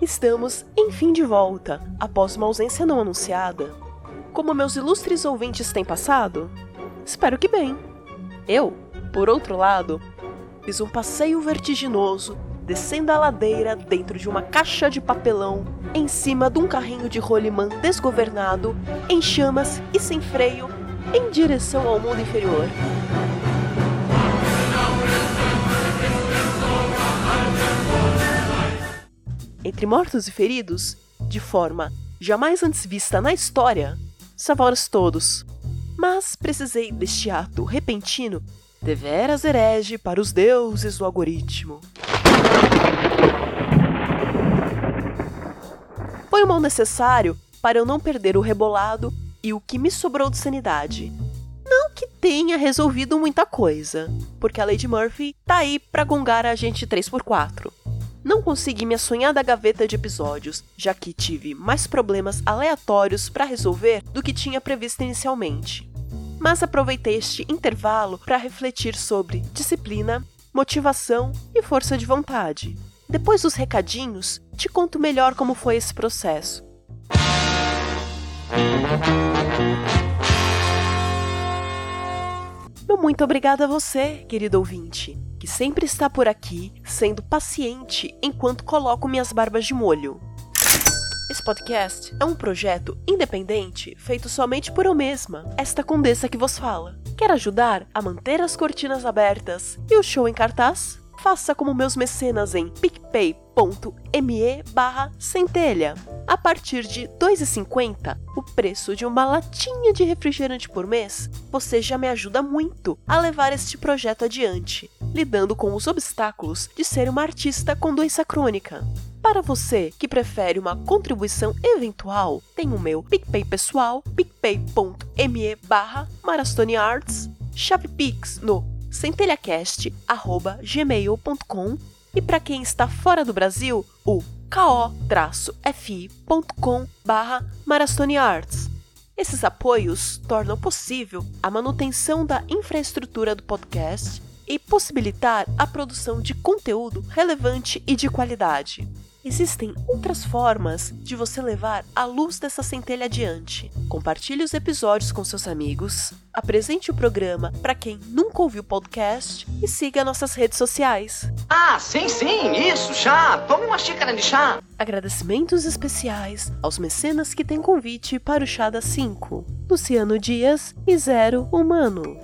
Estamos, enfim, de volta, após uma ausência não anunciada. Como meus ilustres ouvintes têm passado? Espero que bem. Eu, por outro lado, fiz um passeio vertiginoso, descendo a ladeira dentro de uma caixa de papelão, em cima de um carrinho de rolimã desgovernado, em chamas e sem freio, em direção ao mundo inferior. Entre mortos e feridos, de forma jamais antes vista na história, salvaram todos. Mas precisei deste ato repentino, deveras herege para os deuses do algoritmo. Foi o mal necessário para eu não perder o rebolado e o que me sobrou de sanidade. Não que tenha resolvido muita coisa, porque a Lady Murphy tá aí pra gongar a gente 3x4. Não consegui minha sonhada gaveta de episódios, já que tive mais problemas aleatórios para resolver do que tinha previsto inicialmente. Mas aproveitei este intervalo para refletir sobre disciplina, motivação e força de vontade. Depois dos recadinhos, te conto melhor como foi esse processo. Meu muito obrigada a você, querido ouvinte que sempre está por aqui, sendo paciente enquanto coloco minhas barbas de molho. Esse podcast é um projeto independente feito somente por eu mesma, esta condessa que vos fala. Quer ajudar a manter as cortinas abertas e o show em cartaz? faça como meus mecenas em picpay.me barra centelha. A partir de R$ 2,50, o preço de uma latinha de refrigerante por mês, você já me ajuda muito a levar este projeto adiante, lidando com os obstáculos de ser uma artista com doença crônica. Para você que prefere uma contribuição eventual, tem o meu PicPay pessoal, picpay.me barra Arts, chave Pix no centelhacast@gmail.com e para quem está fora do Brasil, o ko-fi.com/marastonearts. Esses apoios tornam possível a manutenção da infraestrutura do podcast e possibilitar a produção de conteúdo relevante e de qualidade. Existem outras formas de você levar a luz dessa centelha adiante. Compartilhe os episódios com seus amigos, apresente o programa para quem nunca ouviu o podcast e siga nossas redes sociais. Ah, sim, sim, isso, chá! Tome uma xícara de chá! Agradecimentos especiais aos mecenas que têm convite para o Chá das 5, Luciano Dias e Zero Humano.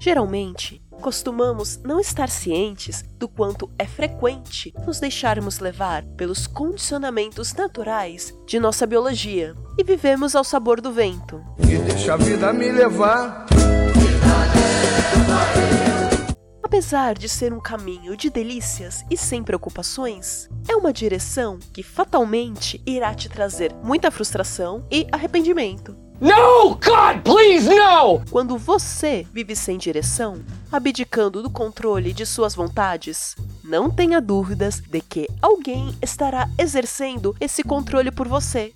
Geralmente, costumamos não estar cientes do quanto é frequente nos deixarmos levar pelos condicionamentos naturais de nossa biologia e vivemos ao sabor do vento. E deixa a vida me levar. Apesar de ser um caminho de delícias e sem preocupações, é uma direção que fatalmente irá te trazer muita frustração e arrependimento. No, God, please, no! Quando você vive sem direção, abdicando do controle de suas vontades, não tenha dúvidas de que alguém estará exercendo esse controle por você.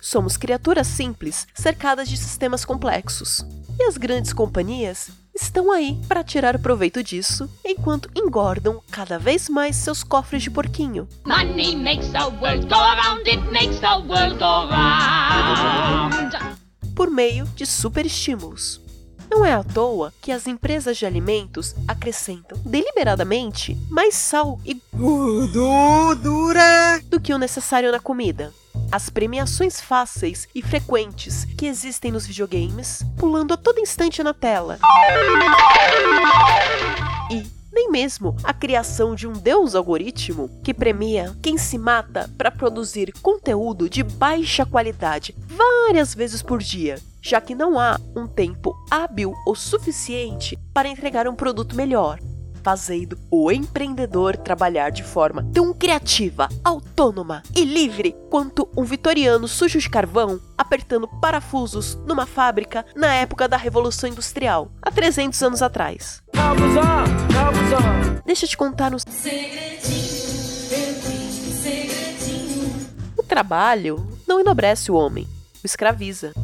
Somos criaturas simples, cercadas de sistemas complexos. E as grandes companhias estão aí para tirar proveito disso, enquanto engordam cada vez mais seus cofres de porquinho. Money makes the world go around, it makes the world go round. Por meio de superestímulos. Não é à toa que as empresas de alimentos acrescentam deliberadamente mais sal e gordura do que o necessário na comida as premiações fáceis e frequentes que existem nos videogames, pulando a todo instante na tela. E nem mesmo a criação de um deus algoritmo que premia quem se mata para produzir conteúdo de baixa qualidade várias vezes por dia, já que não há um tempo hábil o suficiente para entregar um produto melhor. Fazendo o empreendedor trabalhar de forma tão criativa, autônoma e livre quanto um vitoriano sujo de carvão apertando parafusos numa fábrica na época da Revolução Industrial, há 300 anos atrás. Deixa eu te contar um O trabalho não enobrece o homem, o escraviza.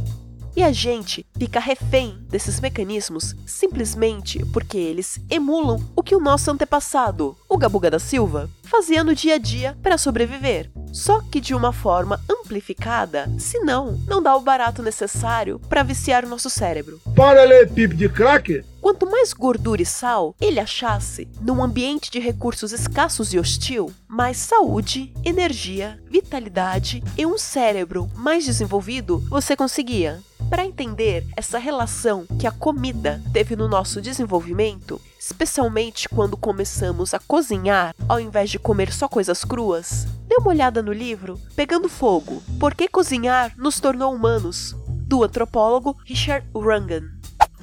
E a gente fica refém desses mecanismos simplesmente porque eles emulam o que o nosso antepassado, o Gabuga da Silva, fazia no dia a dia para sobreviver. Só que de uma forma amplificada, senão não dá o barato necessário para viciar o nosso cérebro. Para ler de crack? Quanto mais gordura e sal ele achasse num ambiente de recursos escassos e hostil, mais saúde, energia, vitalidade e um cérebro mais desenvolvido você conseguia. Para entender essa relação que a comida teve no nosso desenvolvimento, especialmente quando começamos a cozinhar ao invés de comer só coisas cruas, dê uma olhada no livro Pegando Fogo: Por que cozinhar nos tornou humanos, do antropólogo Richard Rangan.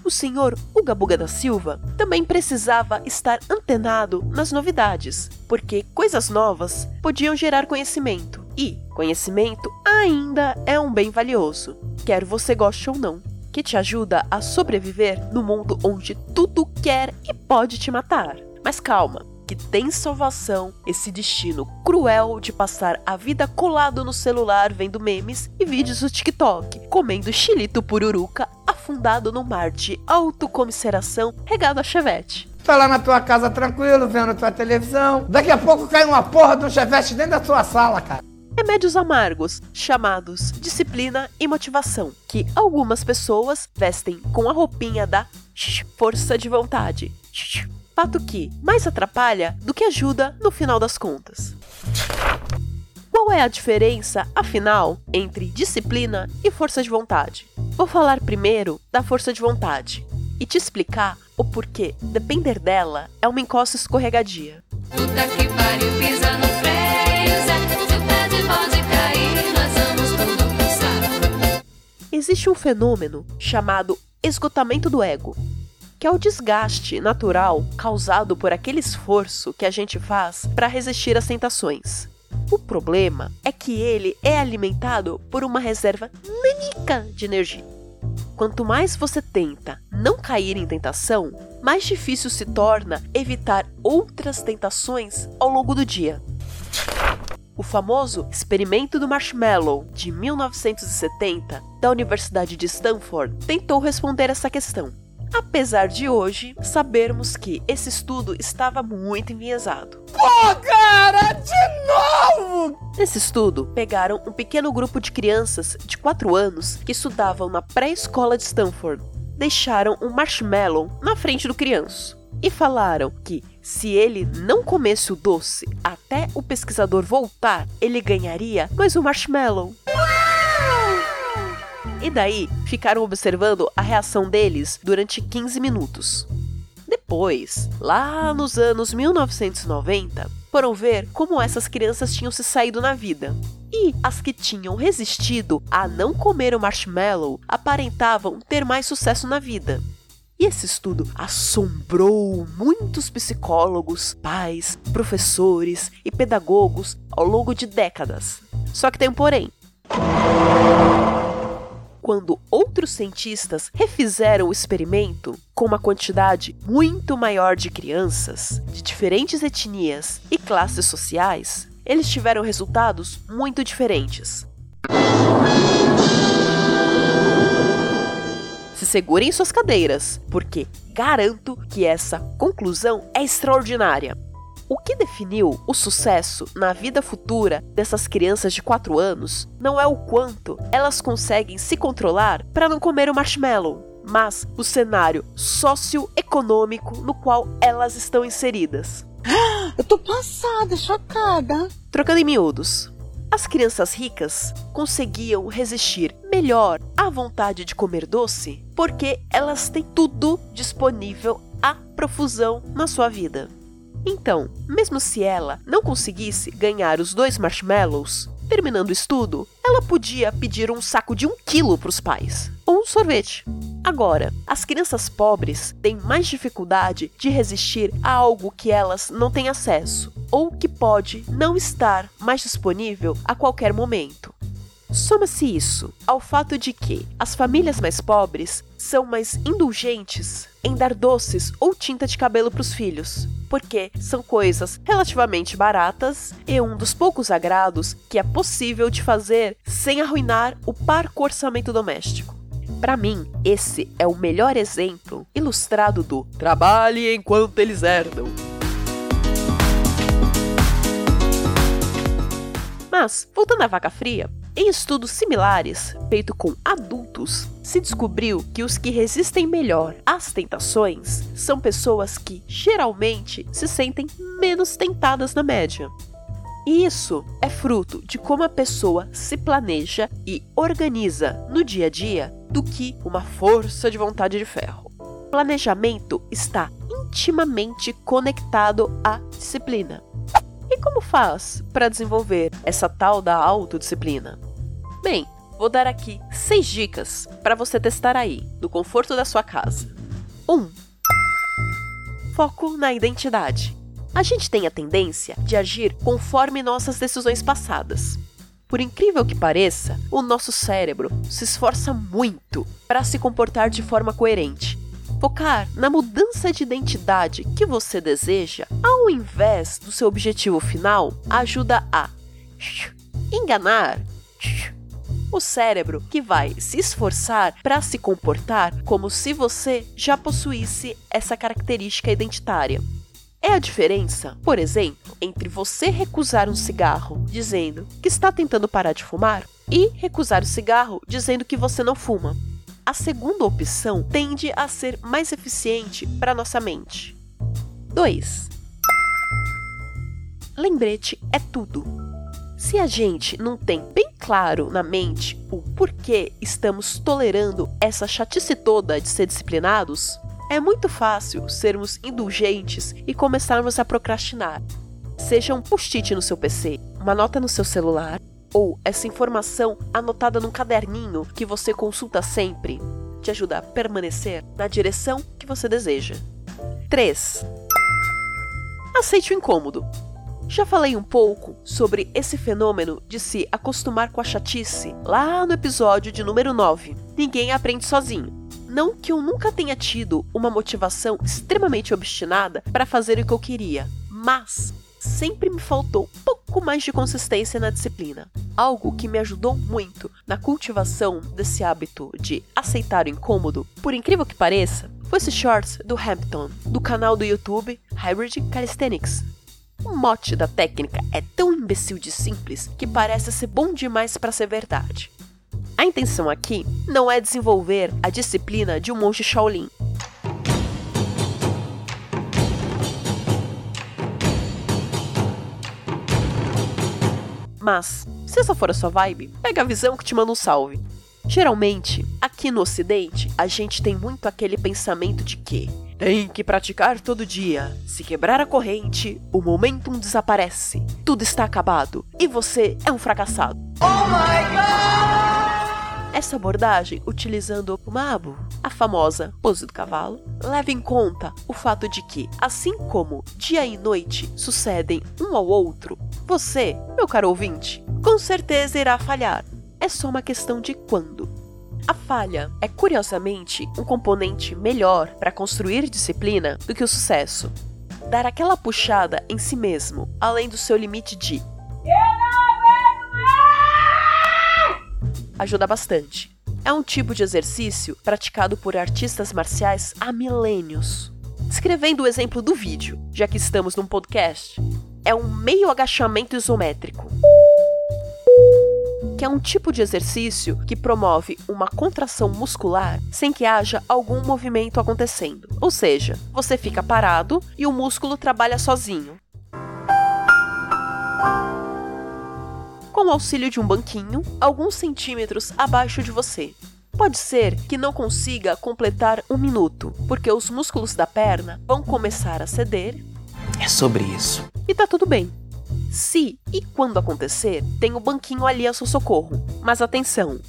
O senhor Uga Buga da Silva também precisava estar antenado nas novidades, porque coisas novas podiam gerar conhecimento, e conhecimento ainda é um bem valioso, quer você goste ou não, que te ajuda a sobreviver no mundo onde tudo quer e pode te matar. Mas calma, que tem salvação esse destino cruel de passar a vida colado no celular vendo memes e vídeos do TikTok, comendo chilito pururuca afundado no mar de autocomiseração regado a chevette. Tá lá na tua casa tranquilo, vendo tua televisão. Daqui a pouco cai uma porra um chevette dentro da tua sala, cara. Remédios amargos, chamados disciplina e motivação, que algumas pessoas vestem com a roupinha da força de vontade. Fato que mais atrapalha do que ajuda no final das contas. Qual é a diferença, afinal, entre disciplina e força de vontade? Vou falar primeiro da força de vontade e te explicar o porquê depender dela é uma encosta escorregadia. Puta que pariu, pisa no freio, Zé, Existe um fenômeno chamado esgotamento do ego, que é o desgaste natural causado por aquele esforço que a gente faz para resistir às tentações. O problema é que ele é alimentado por uma reserva nanica de energia. Quanto mais você tenta não cair em tentação, mais difícil se torna evitar outras tentações ao longo do dia. O famoso experimento do marshmallow de 1970 da Universidade de Stanford tentou responder essa questão. Apesar de hoje sabermos que esse estudo estava muito enviesado. Pô, cara, de novo! Nesse estudo, pegaram um pequeno grupo de crianças de 4 anos que estudavam na pré-escola de Stanford. Deixaram um marshmallow na frente do criança e falaram que se ele não comesse o doce até o pesquisador voltar, ele ganharia mais um marshmallow. E daí ficaram observando a reação deles durante 15 minutos. Depois, lá nos anos 1990, foram ver como essas crianças tinham se saído na vida. E as que tinham resistido a não comer o marshmallow aparentavam ter mais sucesso na vida. E esse estudo assombrou muitos psicólogos, pais, professores e pedagogos ao longo de décadas. Só que tem um porém quando outros cientistas refizeram o experimento com uma quantidade muito maior de crianças de diferentes etnias e classes sociais, eles tiveram resultados muito diferentes. Se segurem em suas cadeiras, porque garanto que essa conclusão é extraordinária. O que definiu o sucesso na vida futura dessas crianças de 4 anos não é o quanto elas conseguem se controlar para não comer o marshmallow, mas o cenário socioeconômico no qual elas estão inseridas. Eu tô passada, chocada. Trocando em miúdos, as crianças ricas conseguiam resistir melhor à vontade de comer doce porque elas têm tudo disponível à profusão na sua vida. Então, mesmo se ela não conseguisse ganhar os dois marshmallows, terminando o estudo, ela podia pedir um saco de um quilo para os pais, ou um sorvete. Agora, as crianças pobres têm mais dificuldade de resistir a algo que elas não têm acesso ou que pode não estar mais disponível a qualquer momento. Soma-se isso ao fato de que as famílias mais pobres são mais indulgentes em dar doces ou tinta de cabelo para os filhos, porque são coisas relativamente baratas e um dos poucos agrados que é possível de fazer sem arruinar o parco orçamento doméstico. Para mim, esse é o melhor exemplo ilustrado do trabalhe enquanto eles herdam. Mas, voltando à vaca fria, em estudos similares, feitos com adultos, se descobriu que os que resistem melhor às tentações são pessoas que geralmente se sentem menos tentadas na média. E isso é fruto de como a pessoa se planeja e organiza no dia a dia do que uma força de vontade de ferro. Planejamento está intimamente conectado à disciplina. Como faz para desenvolver essa tal da autodisciplina? Bem, vou dar aqui seis dicas para você testar aí, no conforto da sua casa. 1. Um, foco na identidade. A gente tem a tendência de agir conforme nossas decisões passadas. Por incrível que pareça, o nosso cérebro se esforça muito para se comportar de forma coerente. Focar na mudança de identidade que você deseja, ao invés do seu objetivo final, ajuda a enganar o cérebro que vai se esforçar para se comportar como se você já possuísse essa característica identitária. É a diferença, por exemplo, entre você recusar um cigarro dizendo que está tentando parar de fumar e recusar o cigarro dizendo que você não fuma. A segunda opção tende a ser mais eficiente para nossa mente. 2. Lembrete é tudo. Se a gente não tem bem claro na mente o porquê estamos tolerando essa chatice toda de ser disciplinados, é muito fácil sermos indulgentes e começarmos a procrastinar. Seja um post-it no seu PC, uma nota no seu celular, ou essa informação anotada num caderninho que você consulta sempre, te ajuda a permanecer na direção que você deseja. 3. Aceite o incômodo. Já falei um pouco sobre esse fenômeno de se acostumar com a chatice lá no episódio de número 9. Ninguém aprende sozinho. Não que eu nunca tenha tido uma motivação extremamente obstinada para fazer o que eu queria, mas sempre me faltou um pouco mais de consistência na disciplina. Algo que me ajudou muito na cultivação desse hábito de aceitar o incômodo, por incrível que pareça, foi esse shorts do Hampton, do canal do YouTube Hybrid Calisthenics. O mote da técnica é tão imbecil de simples que parece ser bom demais para ser verdade. A intenção aqui não é desenvolver a disciplina de um monge Shaolin. Mas, se essa for a sua vibe, pega a visão que te manda um salve. Geralmente, aqui no Ocidente, a gente tem muito aquele pensamento de que tem que praticar todo dia. Se quebrar a corrente, o momentum desaparece. Tudo está acabado e você é um fracassado. Oh my God! Essa abordagem, utilizando o Mabu, a famosa pose do cavalo, leva em conta o fato de que, assim como dia e noite sucedem um ao outro, você, meu caro ouvinte, com certeza irá falhar. É só uma questão de quando. A falha é curiosamente um componente melhor para construir disciplina do que o sucesso. Dar aquela puxada em si mesmo, além do seu limite de ajuda bastante. É um tipo de exercício praticado por artistas marciais há milênios. Descrevendo o exemplo do vídeo, já que estamos num podcast, é um meio agachamento isométrico, que é um tipo de exercício que promove uma contração muscular sem que haja algum movimento acontecendo. Ou seja, você fica parado e o músculo trabalha sozinho, com o auxílio de um banquinho, alguns centímetros abaixo de você. Pode ser que não consiga completar um minuto, porque os músculos da perna vão começar a ceder. É sobre isso. E tá tudo bem. Se e quando acontecer, tem o banquinho ali a seu socorro. Mas atenção!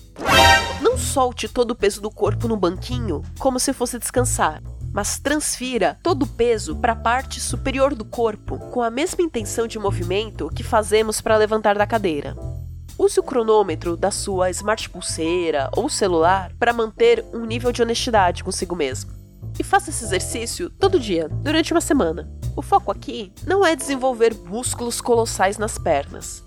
Não não solte todo o peso do corpo no banquinho como se fosse descansar, mas transfira todo o peso para a parte superior do corpo com a mesma intenção de movimento que fazemos para levantar da cadeira. Use o cronômetro da sua smart pulseira ou celular para manter um nível de honestidade consigo mesmo. E faça esse exercício todo dia, durante uma semana. O foco aqui não é desenvolver músculos colossais nas pernas,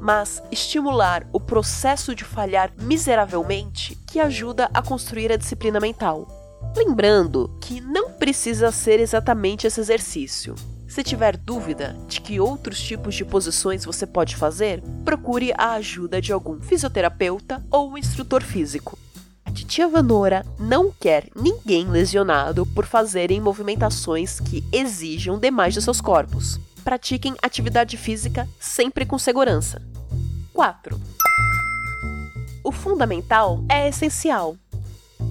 mas estimular o processo de falhar miseravelmente que ajuda a construir a disciplina mental. Lembrando que não precisa ser exatamente esse exercício. Se tiver dúvida de que outros tipos de posições você pode fazer, procure a ajuda de algum fisioterapeuta ou instrutor físico. A titia Vanora não quer ninguém lesionado por fazerem movimentações que exijam demais de seus corpos. Pratiquem atividade física sempre com segurança. 4. O fundamental é essencial.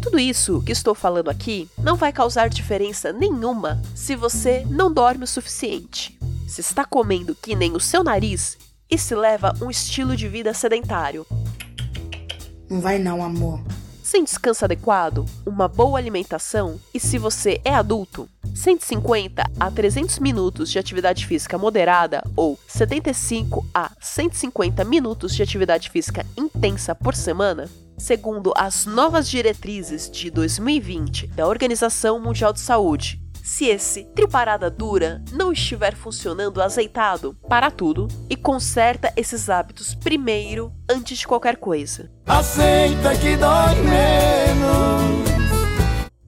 Tudo isso que estou falando aqui não vai causar diferença nenhuma se você não dorme o suficiente, se está comendo que nem o seu nariz e se leva um estilo de vida sedentário. Não vai não, amor. Sem descanso adequado, uma boa alimentação e se você é adulto, 150 a 300 minutos de atividade física moderada ou 75 a 150 minutos de atividade física intensa por semana, segundo as novas diretrizes de 2020 da Organização Mundial de Saúde. Se esse trio parada dura não estiver funcionando azeitado, para tudo e conserta esses hábitos primeiro antes de qualquer coisa. Aceita que dói menos.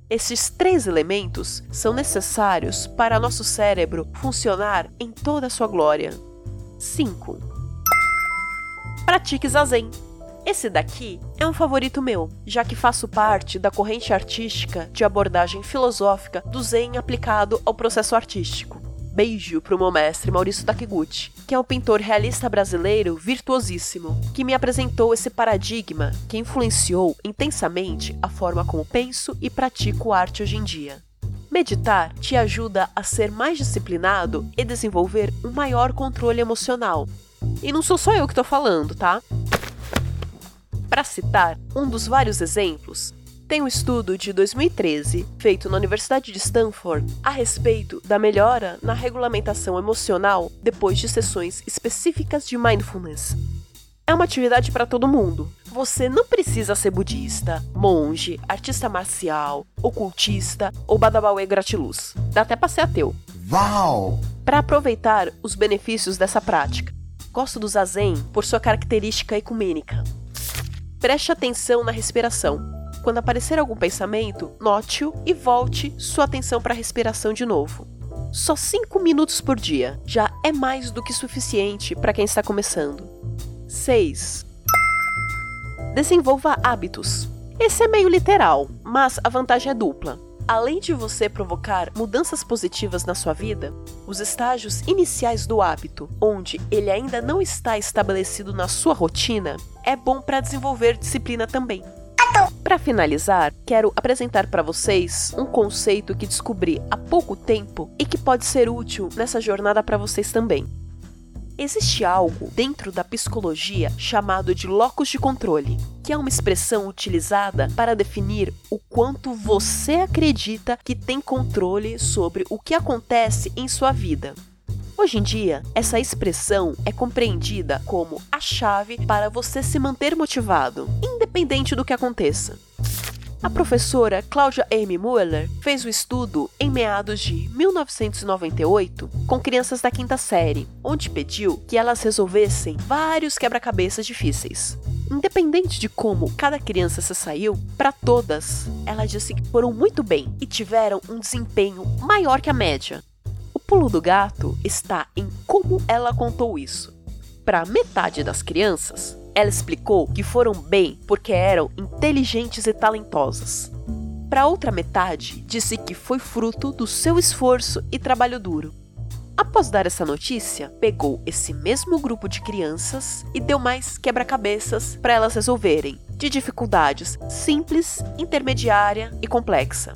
Esses três elementos são necessários para nosso cérebro funcionar em toda a sua glória. 5. Pratique zazen. Esse daqui é um favorito meu, já que faço parte da corrente artística de abordagem filosófica do Zen aplicado ao processo artístico. Beijo pro meu mestre Maurício Takiguchi, que é um pintor realista brasileiro virtuosíssimo, que me apresentou esse paradigma que influenciou intensamente a forma como penso e pratico arte hoje em dia. Meditar te ajuda a ser mais disciplinado e desenvolver um maior controle emocional. E não sou só eu que tô falando, tá? Para citar um dos vários exemplos, tem um estudo de 2013 feito na Universidade de Stanford a respeito da melhora na regulamentação emocional depois de sessões específicas de mindfulness. É uma atividade para todo mundo. Você não precisa ser budista, monge, artista marcial, ocultista ou badabauê gratiluz. Dá até para ser ateu. Uau! Para aproveitar os benefícios dessa prática, gosto do zazen por sua característica ecumênica. Preste atenção na respiração. Quando aparecer algum pensamento, note-o e volte sua atenção para a respiração de novo. Só 5 minutos por dia já é mais do que suficiente para quem está começando. 6. Desenvolva hábitos. Esse é meio literal, mas a vantagem é dupla. Além de você provocar mudanças positivas na sua vida, os estágios iniciais do hábito, onde ele ainda não está estabelecido na sua rotina, é bom para desenvolver disciplina também. Para finalizar, quero apresentar para vocês um conceito que descobri há pouco tempo e que pode ser útil nessa jornada para vocês também. Existe algo dentro da psicologia chamado de locus de controle, que é uma expressão utilizada para definir o quanto você acredita que tem controle sobre o que acontece em sua vida. Hoje em dia, essa expressão é compreendida como a chave para você se manter motivado, independente do que aconteça. A professora Claudia M. Mueller fez o estudo em meados de 1998 com crianças da quinta série, onde pediu que elas resolvessem vários quebra-cabeças difíceis. Independente de como cada criança se saiu, para todas, ela disse que foram muito bem e tiveram um desempenho maior que a média. O pulo do gato está em como ela contou isso. Para metade das crianças, ela explicou que foram bem porque eram inteligentes e talentosas. Para outra metade, disse que foi fruto do seu esforço e trabalho duro. Após dar essa notícia, pegou esse mesmo grupo de crianças e deu mais quebra-cabeças para elas resolverem, de dificuldades simples, intermediária e complexa.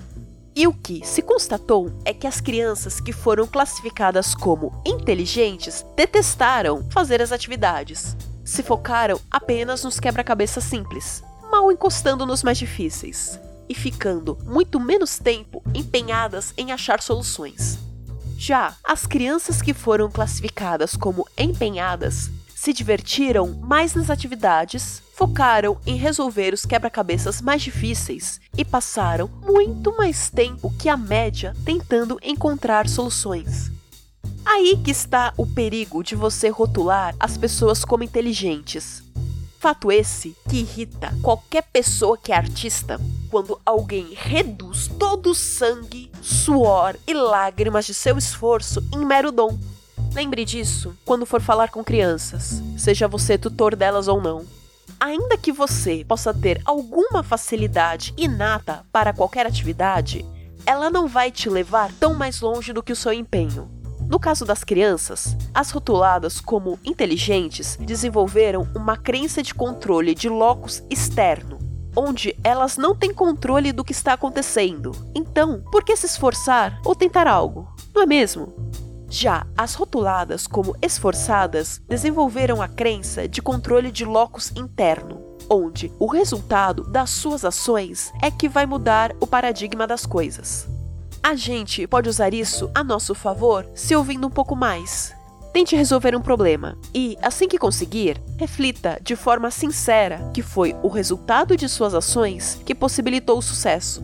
E o que se constatou é que as crianças que foram classificadas como inteligentes detestaram fazer as atividades, se focaram apenas nos quebra-cabeças simples, mal encostando nos mais difíceis, e ficando muito menos tempo empenhadas em achar soluções. Já as crianças que foram classificadas como empenhadas se divertiram mais nas atividades, focaram em resolver os quebra-cabeças mais difíceis e passaram muito mais tempo que a média tentando encontrar soluções. Aí que está o perigo de você rotular as pessoas como inteligentes. Fato esse que irrita qualquer pessoa que é artista quando alguém reduz todo o sangue, suor e lágrimas de seu esforço em mero dom. Lembre disso quando for falar com crianças, seja você tutor delas ou não. Ainda que você possa ter alguma facilidade inata para qualquer atividade, ela não vai te levar tão mais longe do que o seu empenho. No caso das crianças, as rotuladas como inteligentes desenvolveram uma crença de controle de locus externo, onde elas não têm controle do que está acontecendo. Então, por que se esforçar ou tentar algo? Não é mesmo? Já as rotuladas como esforçadas desenvolveram a crença de controle de locus interno, onde o resultado das suas ações é que vai mudar o paradigma das coisas. A gente pode usar isso a nosso favor se ouvindo um pouco mais. Tente resolver um problema e, assim que conseguir, reflita de forma sincera que foi o resultado de suas ações que possibilitou o sucesso.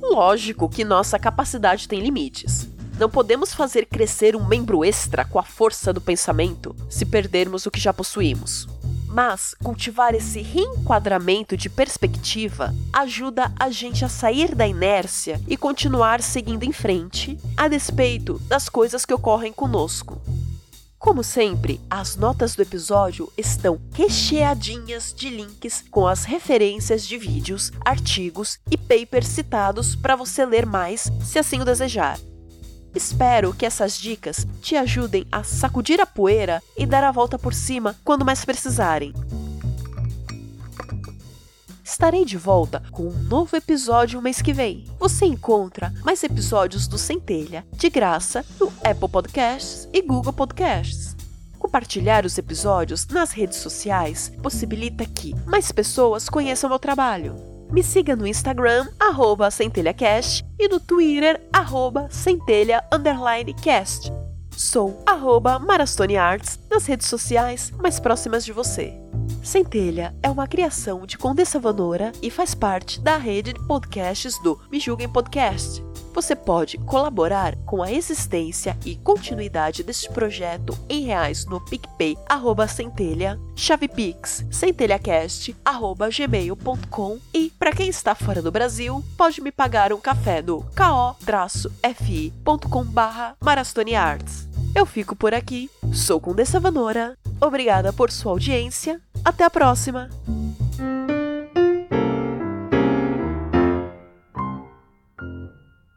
Lógico que nossa capacidade tem limites. Não podemos fazer crescer um membro extra com a força do pensamento se perdermos o que já possuímos. Mas cultivar esse reenquadramento de perspectiva ajuda a gente a sair da inércia e continuar seguindo em frente, a despeito das coisas que ocorrem conosco. Como sempre, as notas do episódio estão recheadinhas de links com as referências de vídeos, artigos e papers citados para você ler mais, se assim o desejar. Espero que essas dicas te ajudem a sacudir a poeira e dar a volta por cima quando mais precisarem. Estarei de volta com um novo episódio mês que vem. Você encontra mais episódios do Centelha de graça no Apple Podcasts e Google Podcasts. Compartilhar os episódios nas redes sociais possibilita que mais pessoas conheçam meu trabalho. Me siga no Instagram, arroba centelhacast, e no Twitter, arroba. Sou arroba Marastone Arts nas redes sociais mais próximas de você. Centelha é uma criação de Condessa Vanora e faz parte da rede de podcasts do Me Julguem Podcast. Você pode colaborar com a existência e continuidade deste projeto em reais no PicPay, arroba centelha, chavepix, centelhacast, arroba gmail.com e, para quem está fora do Brasil, pode me pagar um café no ko-fi.com barra Arts. Eu fico por aqui, sou Condessa Vanora, obrigada por sua audiência, até a próxima!